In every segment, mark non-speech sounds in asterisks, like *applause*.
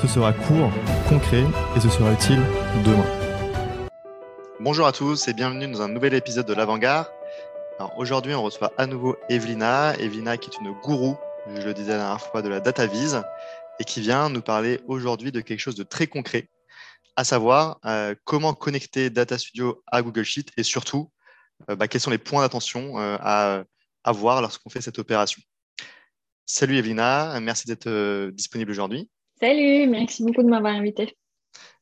Ce sera court, concret et ce sera utile demain. Bonjour à tous et bienvenue dans un nouvel épisode de l'Avant-Garde. Aujourd'hui, on reçoit à nouveau Evelina. Evelina qui est une gourou, je le disais la dernière fois, de la data vise et qui vient nous parler aujourd'hui de quelque chose de très concret, à savoir euh, comment connecter Data Studio à Google Sheet et surtout euh, bah, quels sont les points d'attention euh, à avoir lorsqu'on fait cette opération. Salut Evelina, merci d'être disponible aujourd'hui. Salut, merci beaucoup de m'avoir invité.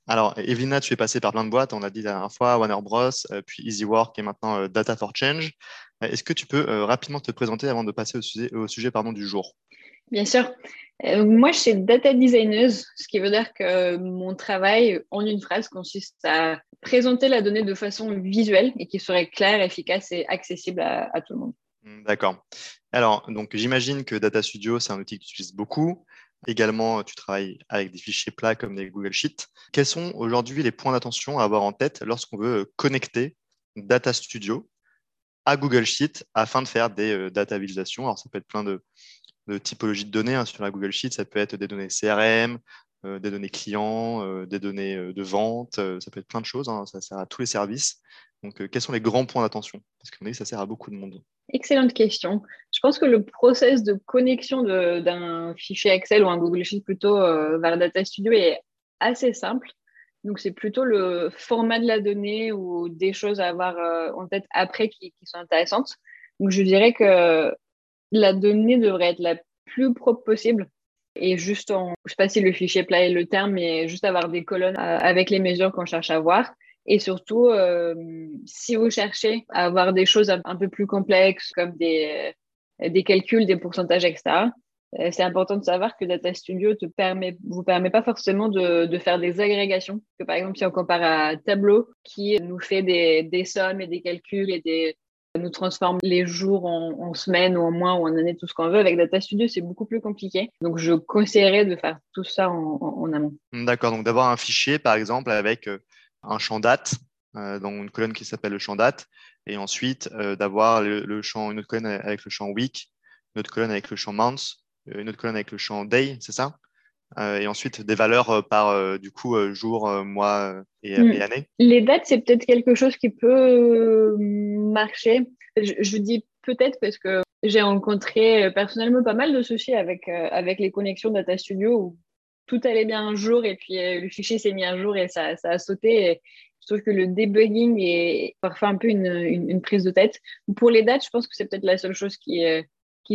Alors, Evelina, tu es passée par plein de boîtes, on l'a dit la dernière fois, Warner Bros, puis EasyWork et maintenant Data for Change. Est-ce que tu peux rapidement te présenter avant de passer au sujet, au sujet pardon, du jour? Bien sûr. moi, je suis data designer, ce qui veut dire que mon travail, en une phrase, consiste à présenter la donnée de façon visuelle et qui serait claire, efficace et accessible à, à tout le monde. Mmh, d'accord. Alors, donc j'imagine que Data Studio, c'est un outil que tu utilises beaucoup. Également, tu travailles avec des fichiers plats comme des Google Sheets. Quels sont aujourd'hui les points d'attention à avoir en tête lorsqu'on veut connecter Data Studio à Google Sheets afin de faire des euh, data visualisations? Alors, ça peut être plein de, typologies de données hein, sur la Google Sheet. Ça peut être des données CRM, euh, des données clients, euh, des données de vente. ça peut être plein de choses. Hein. ça sert à tous les services. Donc, quels sont les grands points d'attention? Parce qu'on dit que ça sert à beaucoup de monde. Excellente question. Je pense que le process de connexion d'un fichier Excel ou un Google Sheet plutôt euh, vers Data Studio est assez simple. Donc, c'est plutôt le format de la donnée ou des choses à avoir euh, en tête après qui, sont intéressantes. Donc, je dirais que la donnée devrait être la plus propre possible et juste en, je sais pas si le fichier plat est le terme, mais juste avoir des colonnes euh, avec les mesures qu'on cherche à voir. Et surtout, si vous cherchez à avoir des choses un peu plus complexes comme des, des calculs, des pourcentages, etc., euh, c'est important de savoir que Data Studio te permet, vous permet pas forcément de, faire des agrégations. Que par exemple, si on compare à Tableau, qui nous fait des, sommes et des calculs et des, nous transforme les jours en, en semaines ou en mois ou en années, tout ce qu'on veut. Avec Data Studio, c'est beaucoup plus compliqué. Donc, je conseillerais de faire tout ça en, en, amont. D'accord. Donc, d'avoir un fichier, par exemple, avec euh, un champ date, dans une colonne qui s'appelle le champ date, et ensuite euh, d'avoir le, champ, une autre colonne avec le champ week, une autre colonne avec le champ month, euh, une autre colonne avec le champ day, c'est ça? Et ensuite des valeurs par du coup jour, mois et, hmm. année. Les dates, c'est peut-être quelque chose qui peut marcher. Je, je dis peut-être parce que j'ai rencontré personnellement pas mal de soucis avec, avec les connexions Data Studio où tout allait bien un jour et puis euh, le fichier s'est mis un jour et ça, a sauté. Je trouve que le debugging est parfois un peu une, prise de tête. Pour les dates, je pense que c'est peut-être la seule chose qui, euh,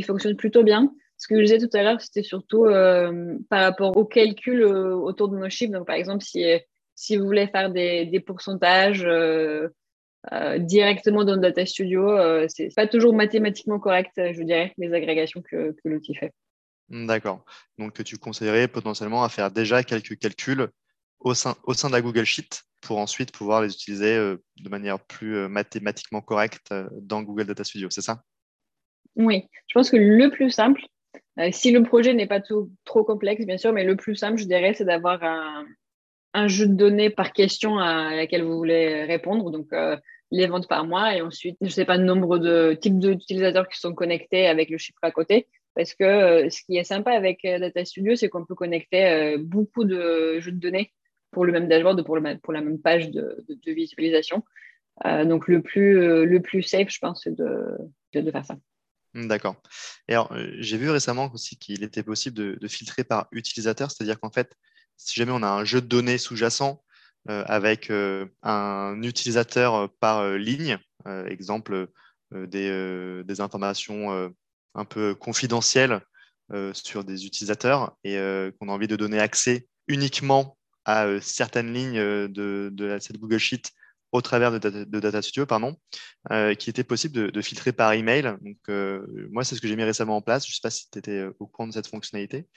fonctionne plutôt bien. Ce que je disais tout à l'heure, c'était surtout euh, par rapport au calcul autour de nos chiffres. Donc, par exemple, si, vous voulez faire des, des pourcentages directement dans Data Studio, c'est pas toujours mathématiquement correct, je dirais, les agrégations que, que l'outil fait. D'accord. Donc, tu conseillerais potentiellement à faire déjà quelques calculs au sein, au de la Google Sheet pour ensuite pouvoir les utiliser euh, de manière plus euh, mathématiquement correcte euh, dans Google Data Studio, c'est ça? Oui, je pense que le plus simple, si le projet n'est pas trop complexe, bien sûr, mais le plus simple, je dirais, c'est d'avoir un, un, jeu de données par question à laquelle vous voulez répondre. Donc, les ventes par mois et ensuite, je ne sais pas, le nombre de types d'utilisateurs qui sont connectés avec le chiffre à côté. Parce que euh, ce qui est sympa avec euh, Data Studio, c'est qu'on peut connecter euh, beaucoup de jeux de données pour le même dashboard, pour, la même page de, visualisation. donc, le plus, safe, je pense, c'est de, faire ça. Hmm, d'accord. Alors, j'ai vu récemment aussi qu'il était possible de, filtrer par utilisateur, c'est-à-dire qu'en fait, si jamais on a un jeu de données sous-jacent avec un utilisateur par ligne, exemple des, informations un peu confidentiel euh, sur des utilisateurs et euh, qu'on a envie de donner accès uniquement à euh, certaines lignes de, cette Google Sheet au travers de, Data Studio, pardon, qui était possible de, filtrer par email. Donc, moi, c'est ce que j'ai mis récemment en place. Je ne sais pas si tu étais au courant de cette fonctionnalité,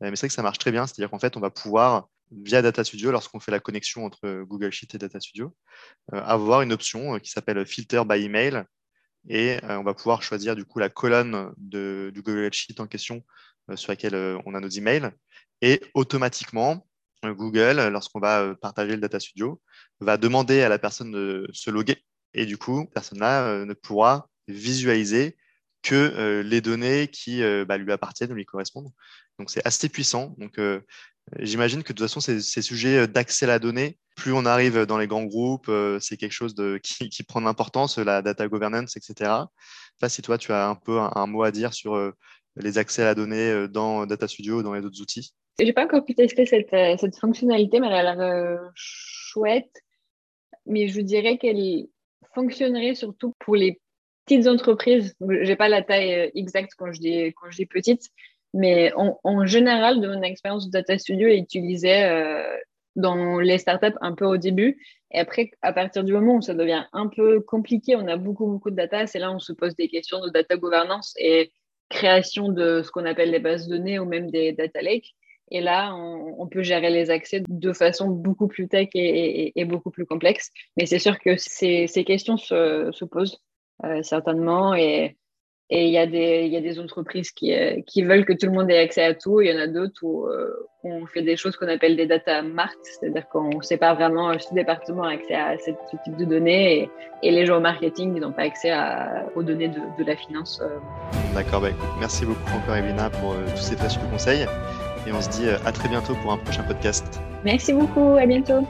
mais c'est vrai que ça marche très bien. C'est-à-dire qu'en fait, on va pouvoir, via Data Studio, lorsqu'on fait la connexion entre Google Sheet et Data Studio, avoir une option qui s'appelle Filter by Email. Et on va pouvoir choisir du coup la colonne de, du Google Sheet en question sur laquelle on a nos emails. Et automatiquement, Google, lorsqu'on va partager le Data Studio, va demander à la personne de se loguer. Et du coup, personne-là ne pourra visualiser que les données qui bah, lui appartiennent ou lui correspondent. Donc, c'est assez puissant. Donc, j'imagine que de toute façon, ces, sujets d'accès à la donnée, plus on arrive dans les grands groupes, c'est quelque chose *laughs* qui, prend de l'importance, la data governance, etc. Là, si toi, tu as un peu un, mot à dire sur les accès à la donnée dans Data Studio ou dans les autres outils. Je n'ai pas encore pu tester cette, cette, fonctionnalité, mais elle a l'air chouette. Mais je dirais qu'elle fonctionnerait surtout pour les petites entreprises. Je n'ai pas la taille exacte quand je dis, quand je dis petite, mais en, général, de mon expérience Data Studio, elle utilisait euh, dans les startups un peu au début. Et après, à partir du moment où ça devient un peu compliqué, on a beaucoup, beaucoup de data, c'est là où on se pose des questions de data governance et création de ce qu'on appelle les bases de données ou même des data lakes. Et là, on, peut gérer les accès de façon beaucoup plus tech et, beaucoup plus complexe. Mais c'est sûr que ces, questions se, posent euh, certainement. Et et il y, a des, y a des entreprises qui, euh, qui veulent que tout le monde ait accès à tout. Il y en a d'autres où euh, on fait des choses qu'on appelle des data mart, c'est-à-dire qu'on ne sait pas vraiment, ce département a accès à ce type de données et, et les gens au marketing n'ont pas accès à, aux données de, de la finance. Euh. D'accord, bah merci beaucoup encore Evelina pour tous ces précieux conseils et on se dit à très bientôt pour un prochain podcast. Merci beaucoup, à bientôt.